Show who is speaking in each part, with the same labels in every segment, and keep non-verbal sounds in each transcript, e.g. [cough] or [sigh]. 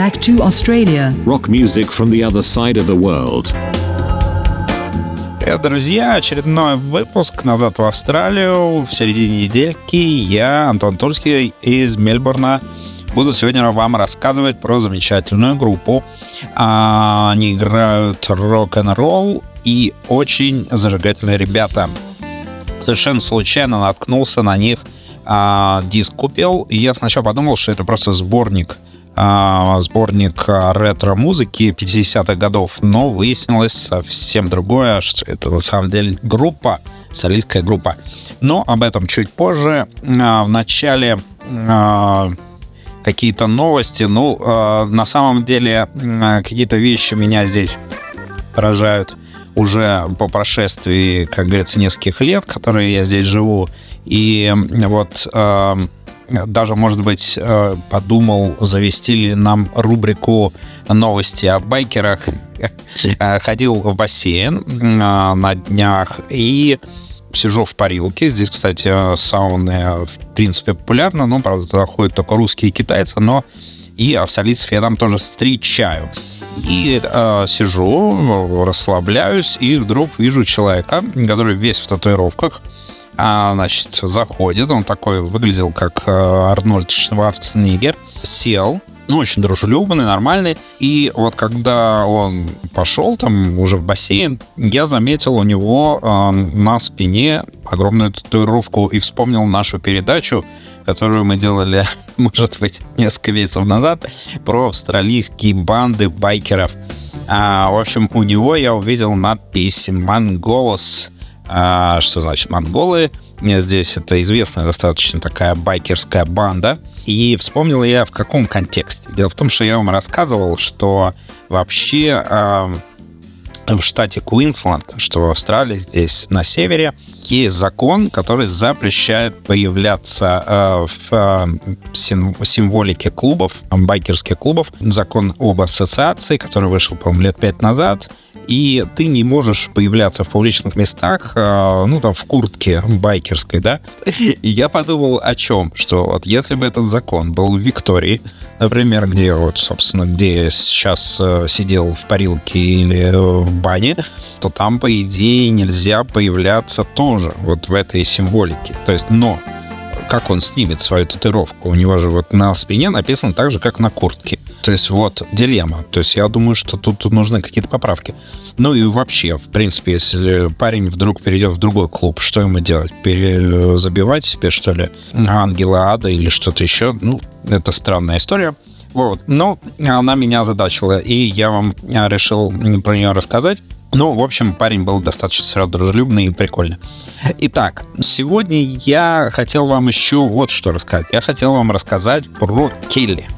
Speaker 1: back to Australia.
Speaker 2: Rock music from the other side of the world.
Speaker 3: Привет, друзья! Очередной выпуск «Назад в Австралию». В середине недельки я, Антон Турский из Мельбурна, буду сегодня вам рассказывать про замечательную группу. А, они играют рок-н-ролл и очень зажигательные ребята. Совершенно случайно наткнулся на них, а, диск купил, и я сначала подумал, что это просто сборник – сборник ретро-музыки 50-х годов, но выяснилось совсем другое, что это на самом деле группа, солистская группа. Но об этом чуть позже. А, в начале а, какие-то новости. Ну, на самом деле, какие-то вещи меня здесь поражают уже по прошествии, как говорится, нескольких лет, которые я здесь живу. И вот даже, может быть, э, подумал, завести ли нам рубрику новости о байкерах. Э, ходил в бассейн э, на днях и сижу в парилке. Здесь, кстати, сауны, в принципе, популярны, но, правда, туда ходят только русские и китайцы, но и австралийцев я там тоже встречаю. И э, сижу, расслабляюсь, и вдруг вижу человека, который весь в татуировках, а, значит, заходит, он такой выглядел как э, Арнольд Шварценеггер, сел, ну, очень дружелюбный, нормальный. И вот когда он пошел там уже в бассейн, я заметил у него э, на спине огромную татуировку и вспомнил нашу передачу, которую мы делали, [laughs] может быть, несколько месяцев назад, про австралийские банды байкеров. А, в общем, у него я увидел надпись «Монголос», а, что значит монголы? Здесь это известная достаточно такая байкерская банда. И вспомнил я в каком контексте. Дело в том, что я вам рассказывал, что вообще э, в штате Куинсленд, что в Австралии, здесь на севере, есть закон, который запрещает появляться э, в э, символике клубов, байкерских клубов. Закон об ассоциации, который вышел, по-моему, лет пять назад и ты не можешь появляться в публичных местах, а, ну, там, в куртке байкерской, да? И я подумал о чем? Что вот если бы этот закон был в Виктории, например, где вот, собственно, где сейчас э, сидел в парилке или в бане, то там, по идее, нельзя появляться тоже вот в этой символике. То есть, но как он снимет свою татуировку? У него же вот на спине написано так же, как на куртке. То есть вот дилемма. То есть я думаю, что тут, тут нужны какие-то поправки. Ну и вообще, в принципе, если парень вдруг перейдет в другой клуб, что ему делать? Перезабивать себе, что ли, ангела ада или что-то еще? Ну, это странная история. Вот. Но она меня озадачила, и я вам решил про нее рассказать. Ну, в общем, парень был достаточно сразу дружелюбный и прикольный. Итак, сегодня я хотел вам еще вот что рассказать. Я хотел вам рассказать про Келли.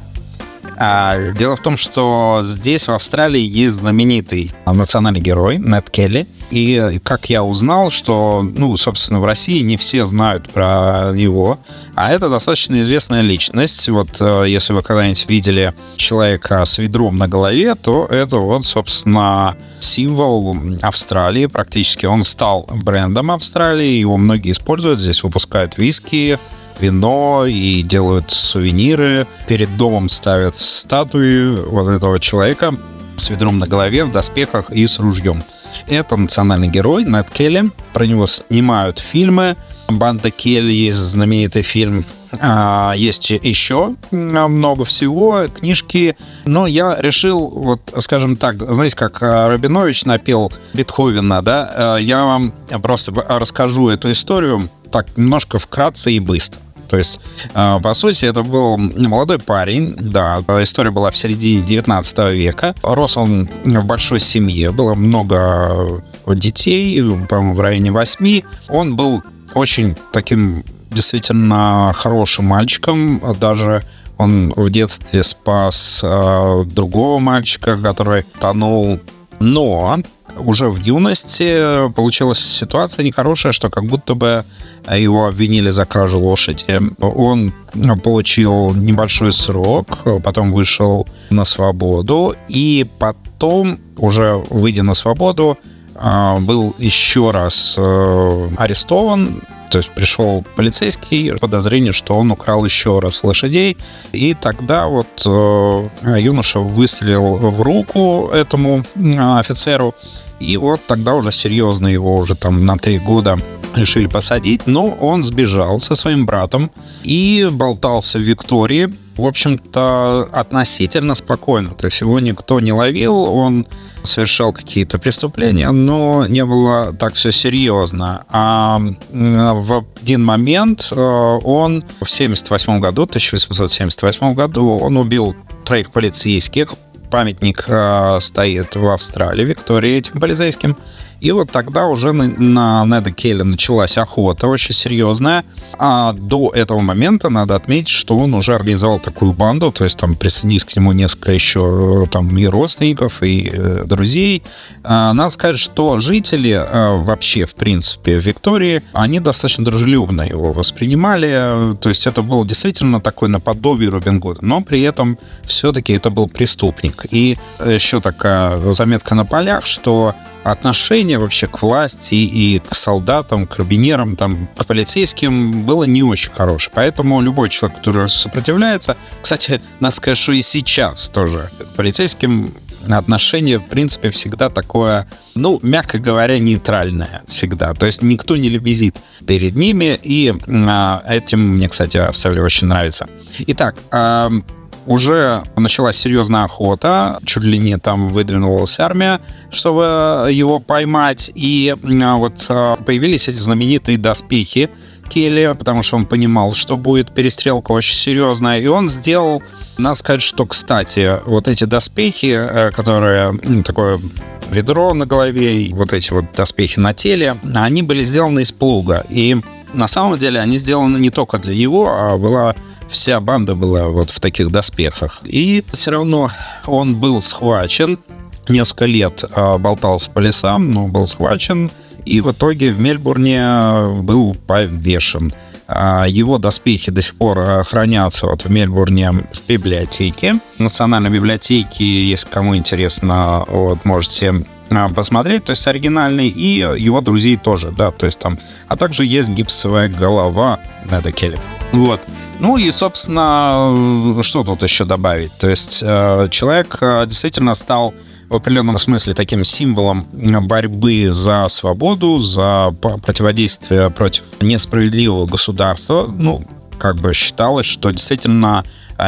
Speaker 3: А, дело в том, что здесь, в Австралии, есть знаменитый национальный герой Нед Келли. И как я узнал, что, ну, собственно, в России не все знают про него, а это достаточно известная личность. Вот э, если вы когда-нибудь видели человека с ведром на голове, то это вот, собственно, символ Австралии практически. Он стал брендом Австралии, его многие используют. Здесь выпускают виски, вино и делают сувениры. Перед домом ставят статуи вот этого человека с ведром на голове, в доспехах и с ружьем. Это национальный герой Нед Келли. Про него снимают фильмы. Банда Келли есть знаменитый фильм а, есть еще много всего, книжки. Но я решил, вот, скажем так, знаете, как Рабинович напел Бетховена, да, я вам просто расскажу эту историю так немножко вкратце и быстро. То есть, э, по сути, это был молодой парень, да, история была в середине 19 века. Рос он в большой семье, было много детей, по-моему, в районе восьми. Он был очень таким действительно хорошим мальчиком, даже он в детстве спас э, другого мальчика, который тонул. Но уже в юности получилась ситуация нехорошая, что как будто бы его обвинили за кражу лошади. Он получил небольшой срок, потом вышел на свободу, и потом, уже выйдя на свободу, был еще раз э, арестован То есть пришел полицейский, подозрение, что он украл еще раз лошадей, и тогда вот э, юноша выстрелил в руку этому э, офицеру, и вот тогда уже серьезно его уже там на три года решили посадить, но он сбежал со своим братом и болтался в Виктории, в общем-то, относительно спокойно. То есть его никто не ловил, он совершал какие-то преступления, но не было так все серьезно. А в один момент э, он в 78 году, 1878 году, он убил троих полицейских, памятник э, стоит в Австралии, Виктории этим полицейским. И вот тогда уже на, на Неда Келли началась охота очень серьезная. А до этого момента надо отметить, что он уже организовал такую банду, то есть там присоединились к нему несколько еще там и родственников, и э, друзей. А, надо сказать, что жители э, вообще, в принципе, Виктории, они достаточно дружелюбно его воспринимали. То есть это был действительно такой наподобие Робин Гуда, но при этом все-таки это был преступник. И еще такая заметка на полях, что отношение вообще к власти и к солдатам, к карабинерам, там, к полицейским было не очень хорошее. Поэтому любой человек, который сопротивляется... Кстати, сказать, что и сейчас тоже к полицейским отношение, в принципе, всегда такое, ну, мягко говоря, нейтральное всегда. То есть никто не лебезит перед ними, и а, этим мне, кстати, Австралия очень нравится. Итак, а, уже началась серьезная охота, чуть ли не там выдвинулась армия, чтобы его поймать, и а, вот а, появились эти знаменитые доспехи Келли, потому что он понимал, что будет перестрелка очень серьезная, и он сделал, надо сказать, что, кстати, вот эти доспехи, э, которые, ну, такое ведро на голове, и вот эти вот доспехи на теле, они были сделаны из плуга, и на самом деле они сделаны не только для него, а была вся банда была вот в таких доспехах. И все равно он был схвачен, несколько лет а, болтался по лесам, но был схвачен, и в итоге в Мельбурне был повешен. А, его доспехи до сих пор хранятся вот в Мельбурне в библиотеке. Национальной библиотеки, если кому интересно, вот, можете а, посмотреть, то есть оригинальный, и его друзей тоже, да, то есть там, а также есть гипсовая голова Неда Келли. Вот. Ну и, собственно, что тут еще добавить? То есть э, человек э, действительно стал в определенном смысле таким символом борьбы за свободу, за противодействие против несправедливого государства. Ну, как бы считалось, что действительно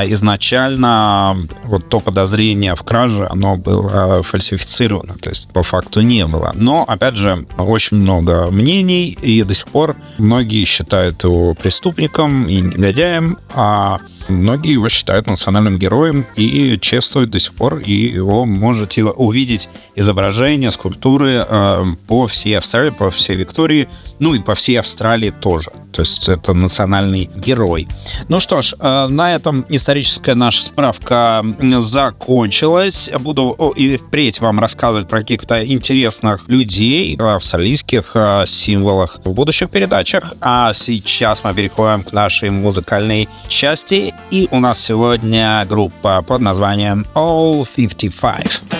Speaker 3: изначально вот то подозрение в краже, оно было фальсифицировано, то есть по факту не было. Но, опять же, очень много мнений, и до сих пор многие считают его преступником и негодяем, а Многие его считают национальным героем и чествуют до сих пор, и его можете увидеть изображения, скульптуры э, по всей Австралии, по всей Виктории, ну и по всей Австралии тоже. То есть это национальный герой. Ну что ж, э, на этом историческая наша справка закончилась. Буду и впредь вам рассказывать про каких-то интересных людей, австралийских э, символах в будущих передачах. А сейчас мы переходим к нашей музыкальной части. И у нас сегодня группа под названием All 55.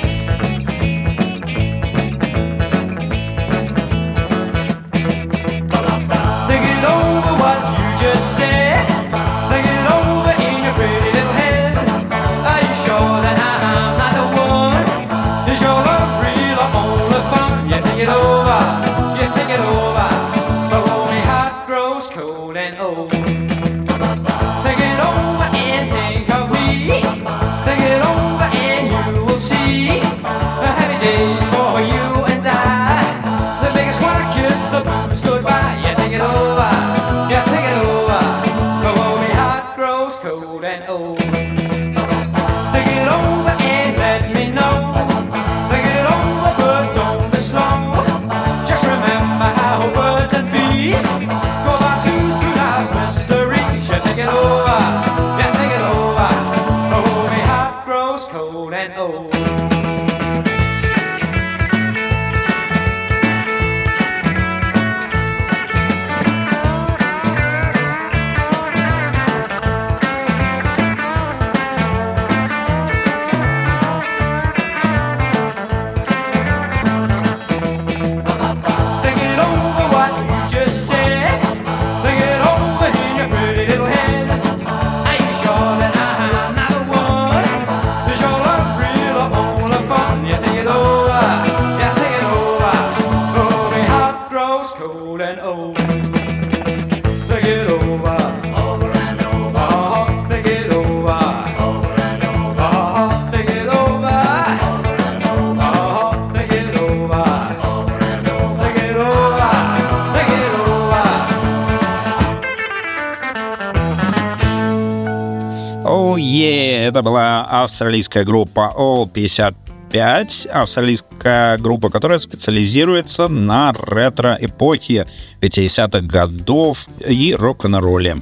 Speaker 3: Австралийская группа All 55, австралийская группа, которая специализируется на ретро-эпохе 50-х годов и рок-н-ролле.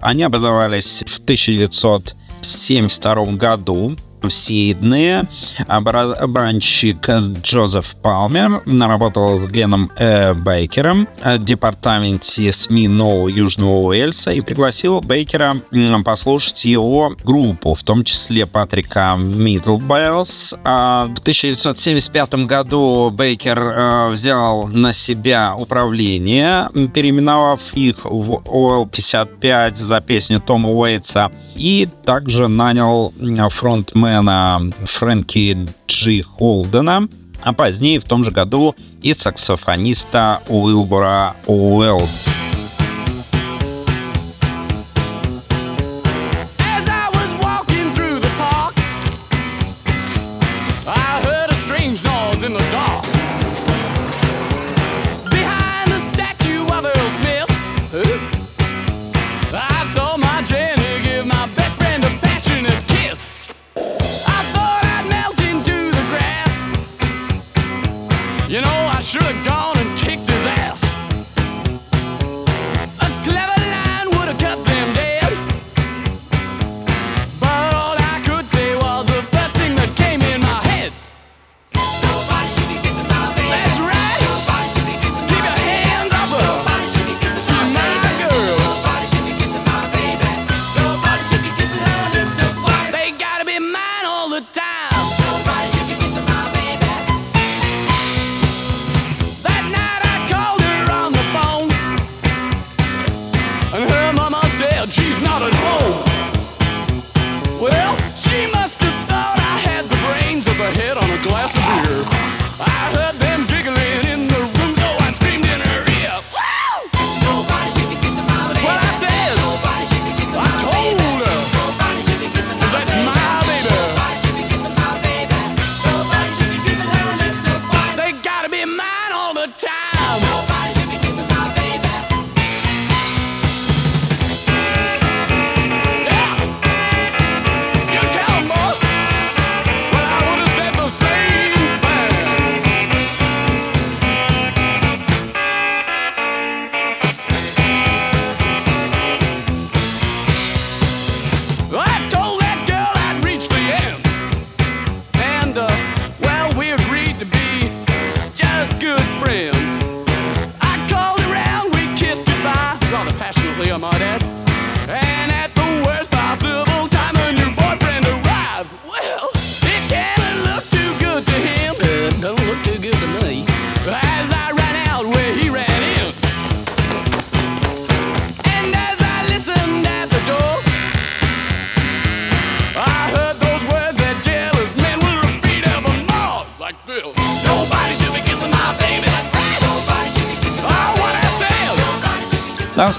Speaker 3: Они образовались в 1972 году в Сиднее. Джозеф Палмер наработал с Гленом э, Бейкером в департаменте СМИ Нового Южного Уэльса и пригласил Бейкера послушать его группу, в том числе Патрика Миддлбеллс. А в 1975 году Бейкер э, взял на себя управление, переименовав их в Ol' 55 за песню Тома Уэйтса и также нанял фронтмена Фрэнки Джи Холдена, а позднее в том же году и саксофониста Уилбура Уайлд.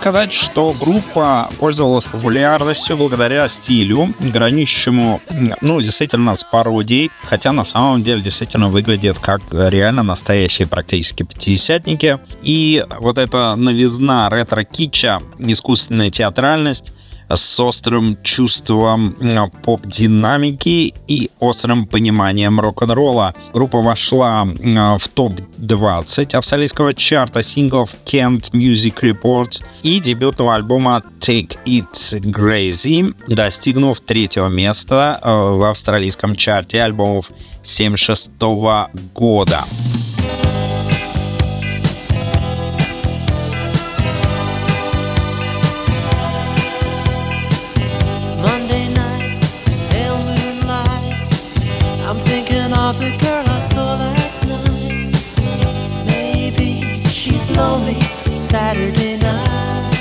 Speaker 3: Сказать, что группа пользовалась популярностью благодаря стилю, граничащему, ну, действительно, с пародией, хотя на самом деле действительно выглядит как реально настоящие практически пятидесятники. И вот эта новизна ретро-кича, искусственная театральность, с острым чувством поп-динамики и острым пониманием рок-н-ролла. Группа вошла в топ-20 австралийского чарта синглов Kent Music Report и дебютного альбома Take It Crazy, достигнув третьего места э, в австралийском чарте альбомов 76 года. The girl I saw last night. Maybe she's lonely Saturday night.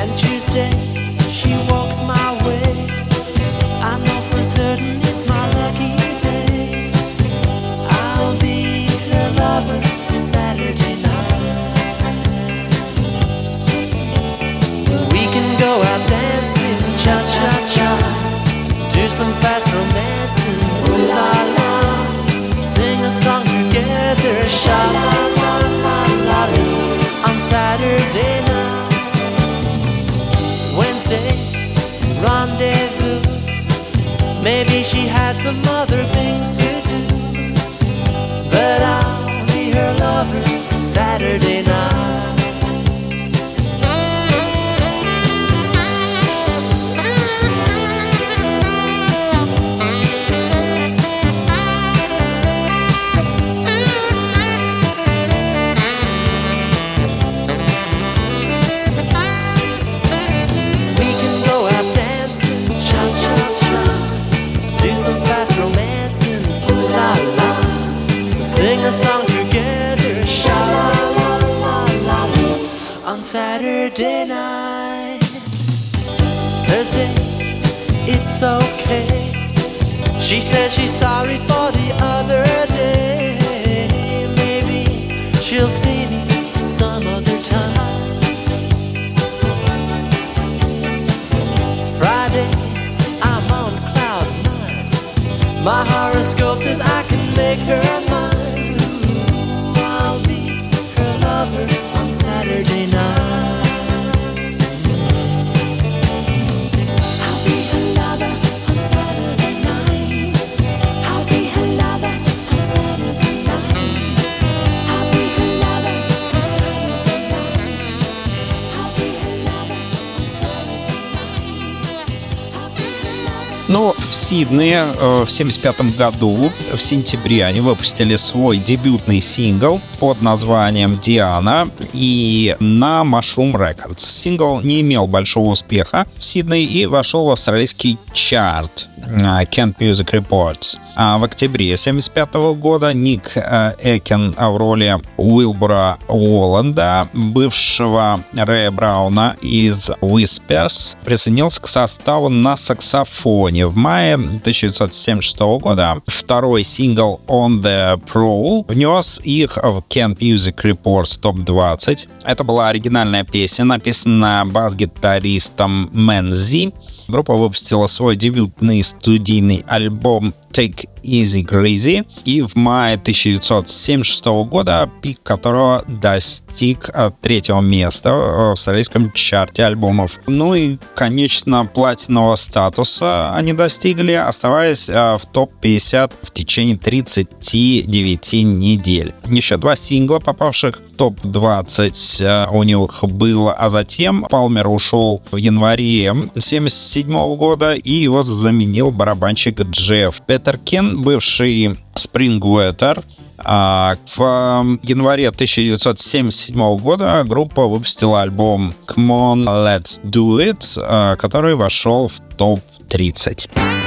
Speaker 3: And Tuesday she walks my way. I know for certain it's my do some fast romancing, ooh la la. Sing a song together, sha la la la la la. On Saturday night,
Speaker 1: Tuesday rendezvous. Maybe she had some other things to do. But I'll be her lover Saturday night. Saturday night, Thursday, it's okay. She says she's sorry for the other day. Maybe she'll see me some other time. Friday, I'm on cloud nine. My horoscope says I can make her mine.
Speaker 3: lives. Сиднее э, в 75 году, в сентябре, они выпустили свой дебютный сингл под названием «Диана» и на Mushroom Records. Сингл не имел большого успеха в Сиднее и вошел в австралийский чарт э, Kent Music Reports. А в октябре 75 года Ник э, Экен в роли Уилбора Уолланда, бывшего Рэя Брауна из Whispers, присоединился к составу на саксофоне. В мае 1976 года второй сингл On The Prowl внес их в Kent Music Reports Top 20. Это была оригинальная песня, написанная бас-гитаристом Мэнзи. Группа выпустила свой дебютный студийный альбом Take Easy Greasy и в мае 1976 года, пик которого достиг э, третьего места в австралийском чарте альбомов. Ну и, конечно, платинового статуса они достигли, оставаясь э, в топ-50 в течение 39 недель. Еще два сингла, попавших в топ-20 э, у них было, а затем Палмер ушел в январе 1977 года и его заменил барабанщик Джефф Петеркен, бывший Springwater. А в январе 1977 года группа выпустила альбом Come On Let's Do It, э, который вошел в топ-30.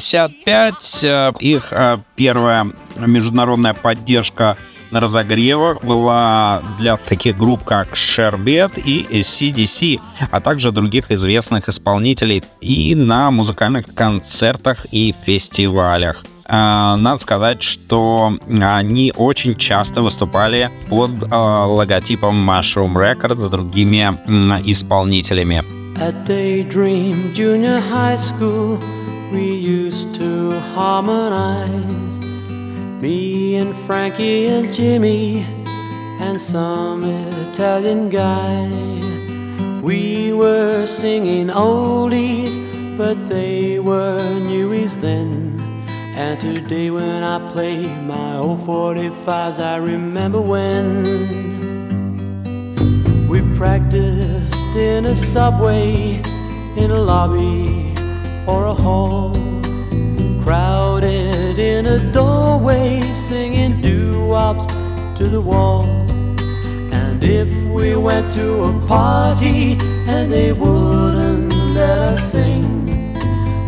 Speaker 3: 65. Э, их э, первая международная поддержка на разогревах была для таких групп, как Шербет и CDC, а также других известных исполнителей и на музыкальных концертах и фестивалях э, надо сказать, что они очень часто выступали под логотипом Mushroom Records с другими исполнителями.
Speaker 1: A daydream junior high school we used to harmonize. Me and Frankie and Jimmy, and some Italian guy. We were singing oldies, but they were newies then. And today, when I play my old 45s, I remember when. We practiced in a subway, in a lobby, or a hall. Crowded in a doorway, singing doo-wops to the wall. And if we went to a party and they wouldn't let us sing,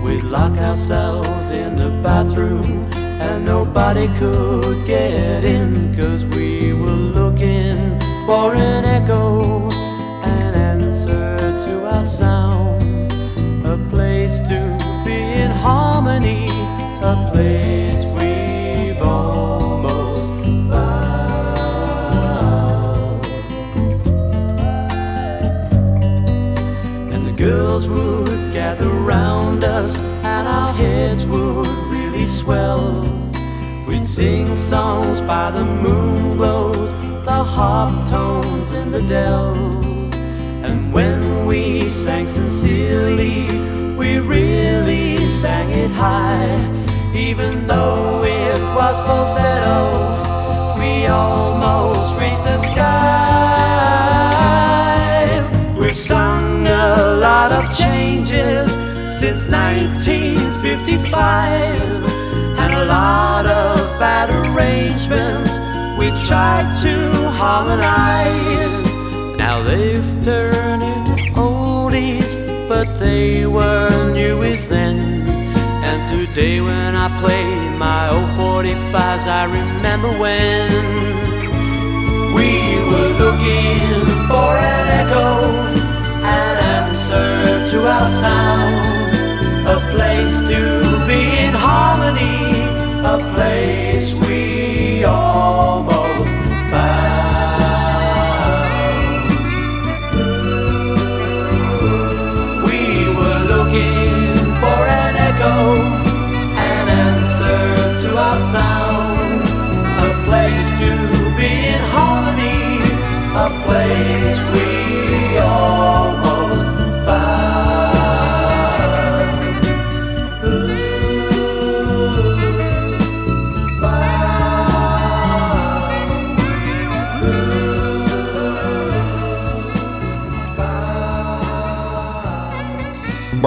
Speaker 1: we'd lock ourselves in the bathroom and nobody could get in, cause we were looking for an echo, an answer to our sound, harmony, a place we've almost found. And the girls would gather round us, and our heads would really swell. We'd sing songs by the moon glows, the harp tones in the dells. And when we sang sincerely, we really sang it high. Even though it was falsetto, we almost reached the sky. We've sung a lot of changes since 1955, and a lot of bad arrangements we tried to harmonize. Now they've turned into oldies, but they were newies then. And today, when I play my old 45s, I remember when we were looking for an echo, an answer to our sound, a place to be in harmony, a place we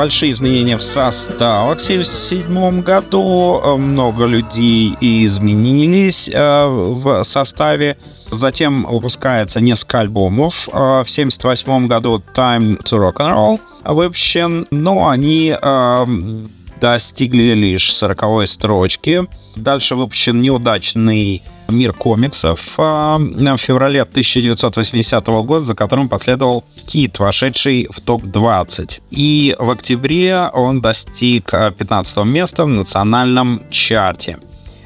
Speaker 3: большие изменения в составах. В 1977 году э, много людей изменились э, в составе. Затем выпускается несколько альбомов. Э, В 1978 году Time to Rock and Roll выпущен, но они э, достигли лишь 40 строчки. Дальше выпущен неудачный мир комиксов а, в феврале 1980 года, за которым последовал хит, вошедший в топ-20. И в октябре он достиг а, 15 места в национальном чарте.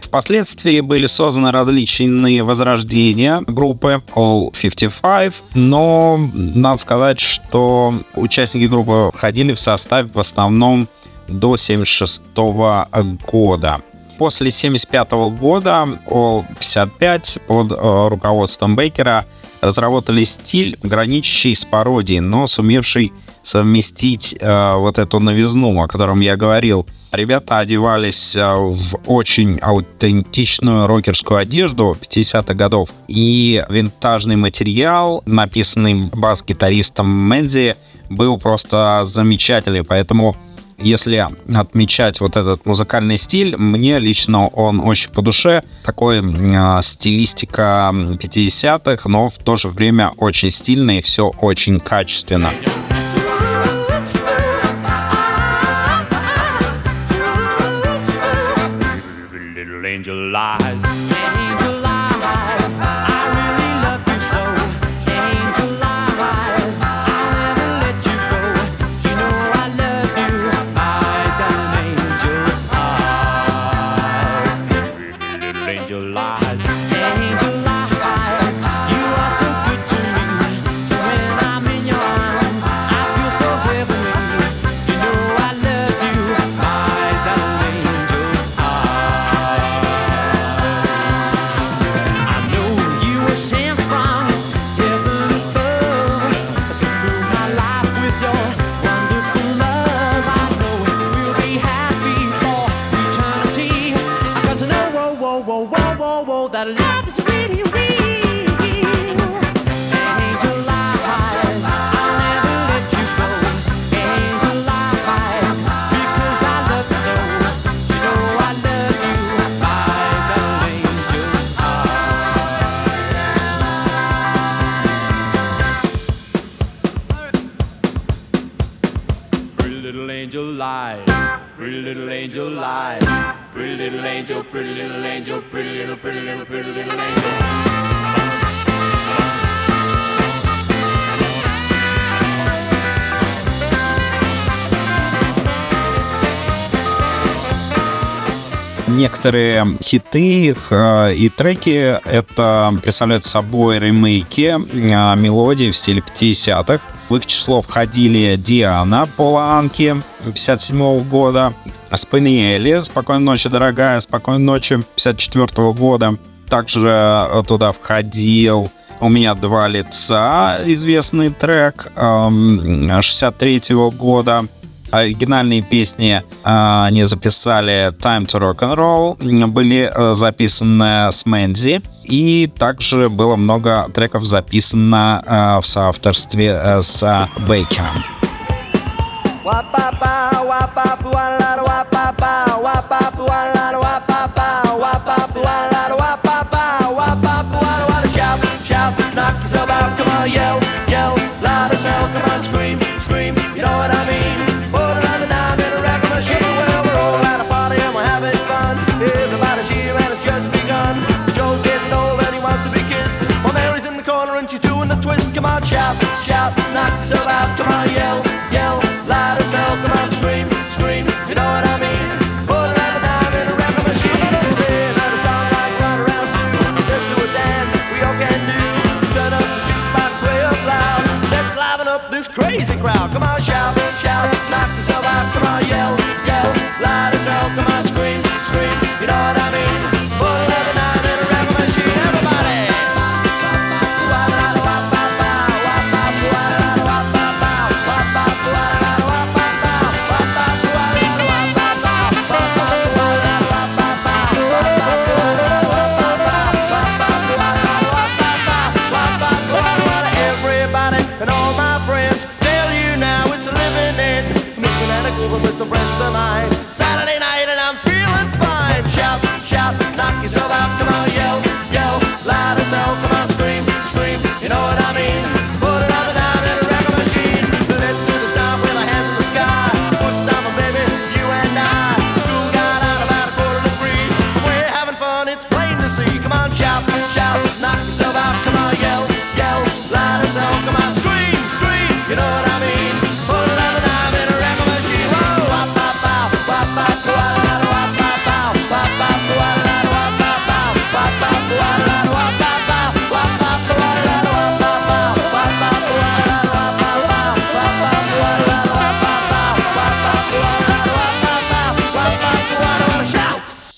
Speaker 3: Впоследствии были созданы различные возрождения группы All 55, но надо сказать, что участники группы входили в состав в основном до 76 года. После 75 года All 55 под э, руководством Бейкера разработали стиль, граничащий с пародией, но сумевший совместить э, вот эту новизну, о котором я говорил. Ребята одевались э, в очень аутентичную рокерскую одежду 50-х годов. И винтажный материал, написанный бас-гитаристом Мэнзи, был просто замечательный. Поэтому если отмечать вот этот музыкальный стиль, мне лично он очень по душе. Такой э, стилистика 50-х, но в то же время очень стильно и все очень качественно.
Speaker 4: lies. Angel lies. I really love you so. Angel. I'll never let you go. You know I love you. I got angel. Little angel.
Speaker 3: некоторые хиты э, и треки это представляют собой ремейки э, мелодий в стиле 50-х. В их число входили Диана Поланки 57 -го года, Спаниели «Спокойной ночи, дорогая», «Спокойной ночи» 54 -го года. Также э, туда входил у меня два лица, известный трек эм, 63 -го года оригинальные песни а, они записали Time to Rock and Roll, были э, записаны с Мэнди, и также было много треков записано э, в соавторстве э, с Бейкером.
Speaker 4: Yell so about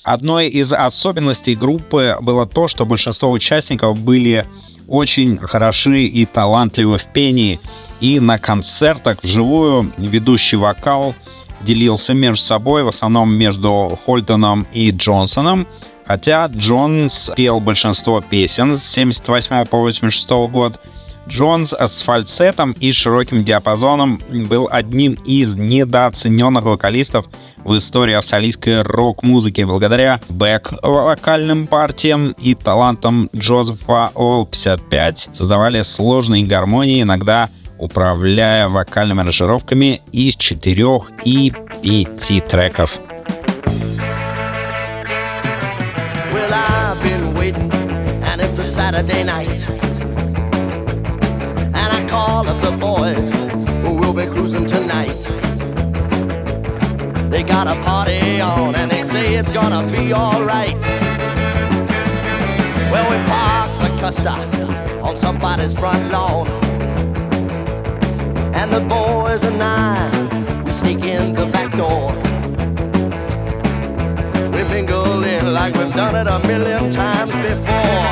Speaker 3: Одной из особенностей группы было то, что большинство участников были очень хороши и талантливы в пении, и на концертах вживую ведущий вокал делился между собой, в основном между Хольденом и Джонсоном, хотя Джонс пел большинство песен с 78 по 86 год, Джонс с фальцетом и широким диапазоном был одним из недооцененных вокалистов в истории австралийской рок-музыки. Благодаря бэк-вокальным партиям и талантам Джозефа Ол 55 создавали сложные гармонии, иногда управляя вокальными аранжировками из четырех и пяти треков.
Speaker 4: Well, I've been waiting, and it's a call up the boys, we'll be cruising tonight. They got a party on and they say it's gonna be alright. Well, we park the Custer on somebody's front lawn. And the boys and I, we sneak in the back door. We mingle in like we've done it a million times before.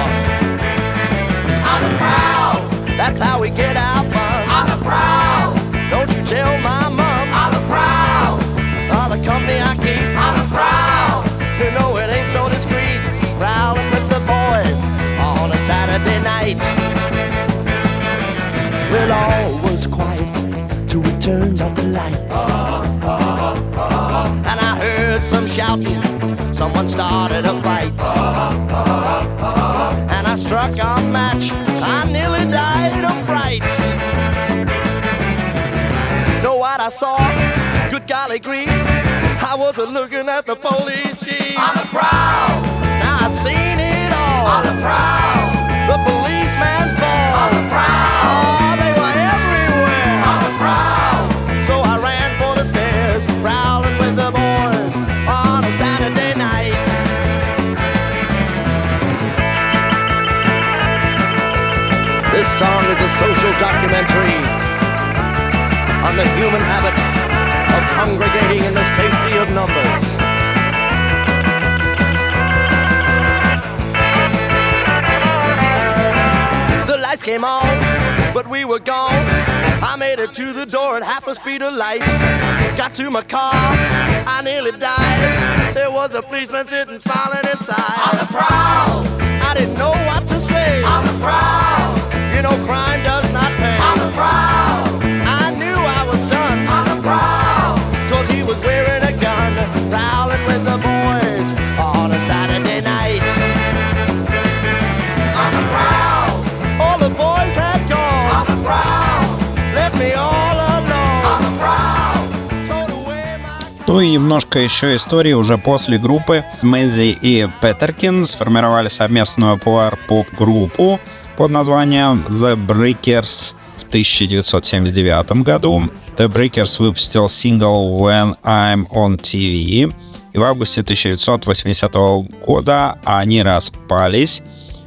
Speaker 4: On the prowl, that's how we get the prowl, don't you tell my mom. On the prowl, all the company I keep. On the prowl, you know it ain't so discreet. Prowling with the boys on a Saturday night. Well, all was quiet till we turned off the lights. And I heard some shouting, someone started a fight. And I struck a match, I nearly died of fright. I saw? Good golly green. I wasn't looking at the police chief. On the prowl. Now I've seen it all. On the prowl. The policeman's ball. On the prowl. Oh, they were everywhere. On the prowl. So I ran for the stairs, prowling with the boys on a Saturday night. This song is a social documentary on the human habit of congregating in the safety of numbers. The lights came on, but we were gone. I made it to the door at half the speed of light. Got to my car, I nearly died. There was a policeman sitting smiling inside. On the prowl, I didn't know what to say. On the prowl, you know crime does not pay. On the prowl,
Speaker 3: Ну и немножко еще истории уже после группы. Мэнзи и Петеркин сформировали совместную пуар-поп-группу под названием The Breakers 1979 году. The Breakers выпустил сингл When I'm on TV, и в августе 1980 года они распались.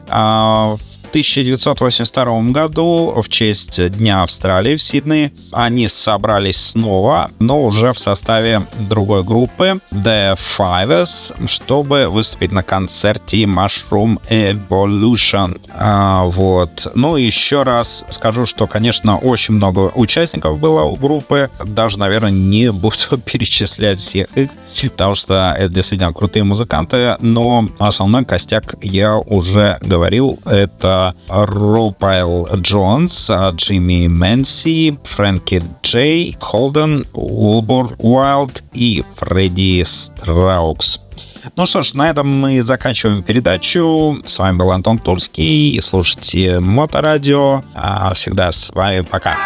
Speaker 3: А в 1982 году в честь Дня Австралии в Сиднее они собрались снова, но уже в составе другой группы The Fivers, чтобы выступить на концерте Mushroom Evolution. А, вот. Ну, еще раз скажу, что, конечно, очень много участников было у группы. Даже, наверное, не буду [laughs] перечислять всех их, потому что это действительно крутые музыканты. Но основной костяк я уже говорил. Это Рокпайл Джонс, Джимми Мэнзи, Фрэнки Джей Холден, Уилбур Уайлд и Фредди Страукс. Ну что ж, на этом мы заканчиваем передачу. С вами был Антон Турский. И слушайте Моторадио. А всегда с вами пока.